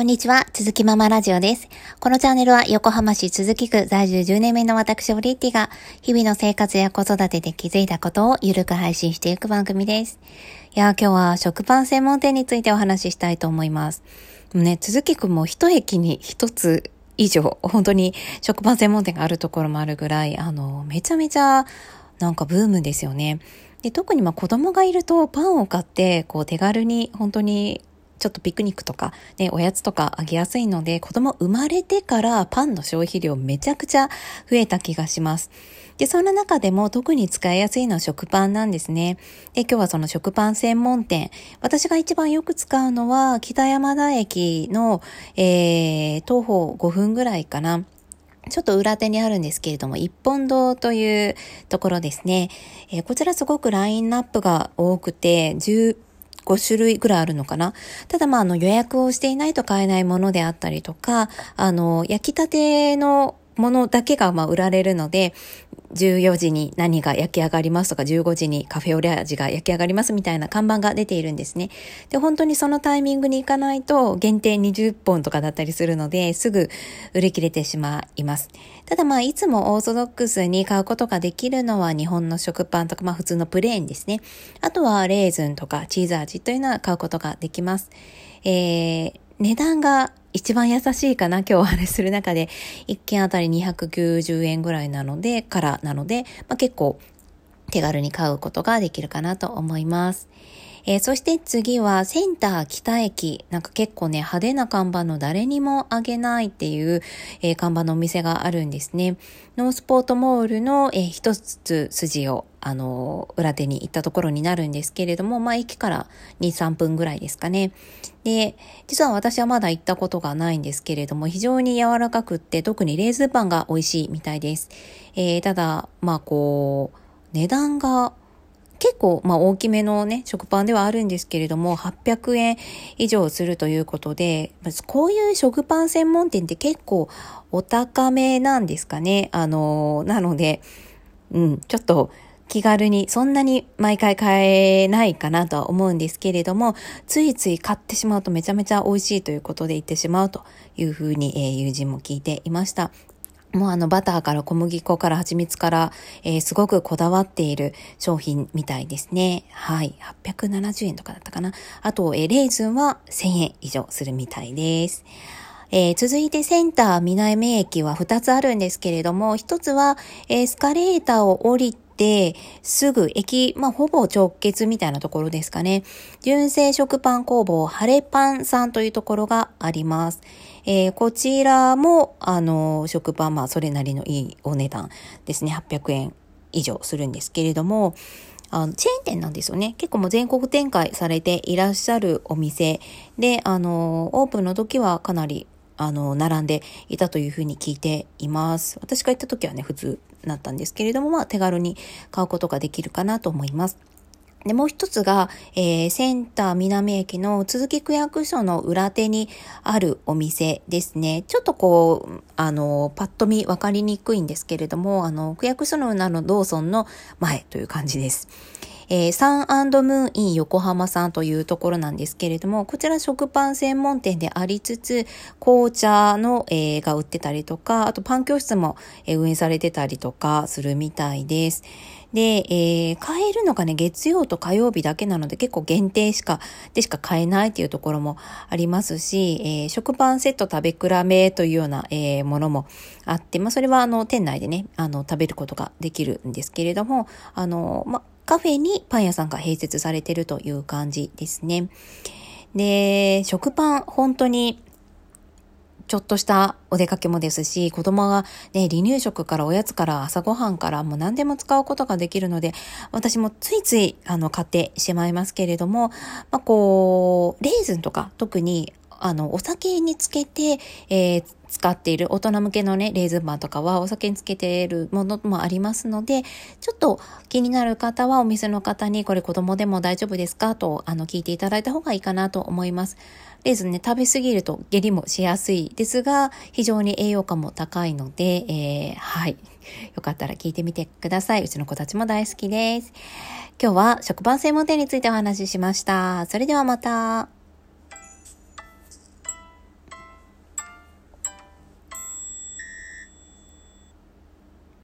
こんにちは、鈴木ママラジオです。このチャンネルは横浜市鈴木区在住10年目の私、オリッティが日々の生活や子育てで気づいたことをゆるく配信していく番組です。いや、今日は食パン専門店についてお話ししたいと思います。ね、鈴木区も一駅に一つ以上、本当に食パン専門店があるところもあるぐらい、あの、めちゃめちゃなんかブームですよね。で特にまあ子供がいるとパンを買ってこう手軽に本当にちょっとピクニックとか、ね、おやつとかあげやすいので、子供生まれてからパンの消費量めちゃくちゃ増えた気がします。で、そんな中でも特に使いやすいのは食パンなんですね。で、今日はその食パン専門店。私が一番よく使うのは、北山田駅の、えー、徒歩5分ぐらいかな。ちょっと裏手にあるんですけれども、一本堂というところですね。えー、こちらすごくラインナップが多くて、10 5種類ぐらいあるのかな？ただまあ、あの予約をしていないと買えないものであったりとか、あの、焼きたてのものだけがまあ売られるので、14時に何が焼き上がりますとか、15時にカフェオレ味が焼き上がりますみたいな看板が出ているんですね。で、本当にそのタイミングに行かないと限定20本とかだったりするので、すぐ売り切れてしまいます。ただまあ、いつもオーソドックスに買うことができるのは日本の食パンとか、まあ普通のプレーンですね。あとはレーズンとかチーズ味というのは買うことができます。えー、値段が一番優しいかな今日お話しする中で、一件あたり290円ぐらいなので、からなので、まあ、結構手軽に買うことができるかなと思います。えー、そして次はセンター北駅。なんか結構ね、派手な看板の誰にもあげないっていう、えー、看板のお店があるんですね。ノースポートモールの、えー、一つ筋を、あの裏手に行ったところになるんですけれども、まあ、駅から2、3分ぐらいですかね。で、実は私はまだ行ったことがないんですけれども、非常に柔らかくって、特にレーズンパンが美味しいみたいです。えー、ただ、まあこう、値段が結構、まあ大きめのね、食パンではあるんですけれども、800円以上するということで、こういう食パン専門店って結構お高めなんですかね。あの、なので、うん、ちょっと気軽に、そんなに毎回買えないかなとは思うんですけれども、ついつい買ってしまうとめちゃめちゃ美味しいということで言ってしまうというふうに、え、友人も聞いていました。もうあのバターから小麦粉から蜂蜜から、えー、すごくこだわっている商品みたいですね。はい。870円とかだったかな。あと、えー、レーズンは1000円以上するみたいです。えー、続いてセンター南駅は2つあるんですけれども、1つはエスカレーターを降りて、すぐ駅、まあ、ほぼ直結みたいなところですかね。純正食パン工房、晴れパンさんというところがあります。えー、こちらも、あの、食パン、まあ、それなりのいいお値段ですね。800円以上するんですけれども、あのチェーン店なんですよね。結構もう全国展開されていらっしゃるお店で、あの、オープンの時はかなりあの、並んでいたというふうに聞いています。私が行った時はね、普通だったんですけれども、まあ、手軽に買うことができるかなと思います。で、もう一つが、えー、センター南駅の続き区役所の裏手にあるお店ですね。ちょっとこう、あの、パッと見わかりにくいんですけれども、あの、区役所の裏のローソンの前という感じです。えー、サンムーンイン横浜さんというところなんですけれども、こちら食パン専門店でありつつ、紅茶の、えー、が売ってたりとか、あとパン教室も、えー、運営されてたりとかするみたいです。で、えー、買えるのがね、月曜と火曜日だけなので結構限定しか、でしか買えないっていうところもありますし、えー、食パンセット食べ比べというような、えー、ものもあって、まあ、それはあの、店内でね、あの、食べることができるんですけれども、あの、まあ、カフェにパン屋さんが併設されてるという感じですね。で、食パン、本当に、ちょっとしたお出かけもですし、子供がね、離乳食からおやつから朝ごはんからもう何でも使うことができるので、私もついついあの買ってしまいますけれども、まあ、こう、レーズンとか特にあの、お酒につけて、えー、使っている大人向けのね、レーズンパンとかはお酒につけているものもありますので、ちょっと気になる方はお店の方にこれ子供でも大丈夫ですか？と、あの、聞いていただいた方がいいかなと思います。レーズンね、食べ過ぎると下痢もしやすいですが、非常に栄養価も高いので、えー、はい。よかったら聞いてみてください。うちの子たちも大好きです。今日は食パン専門店についてお話ししました。それではまた。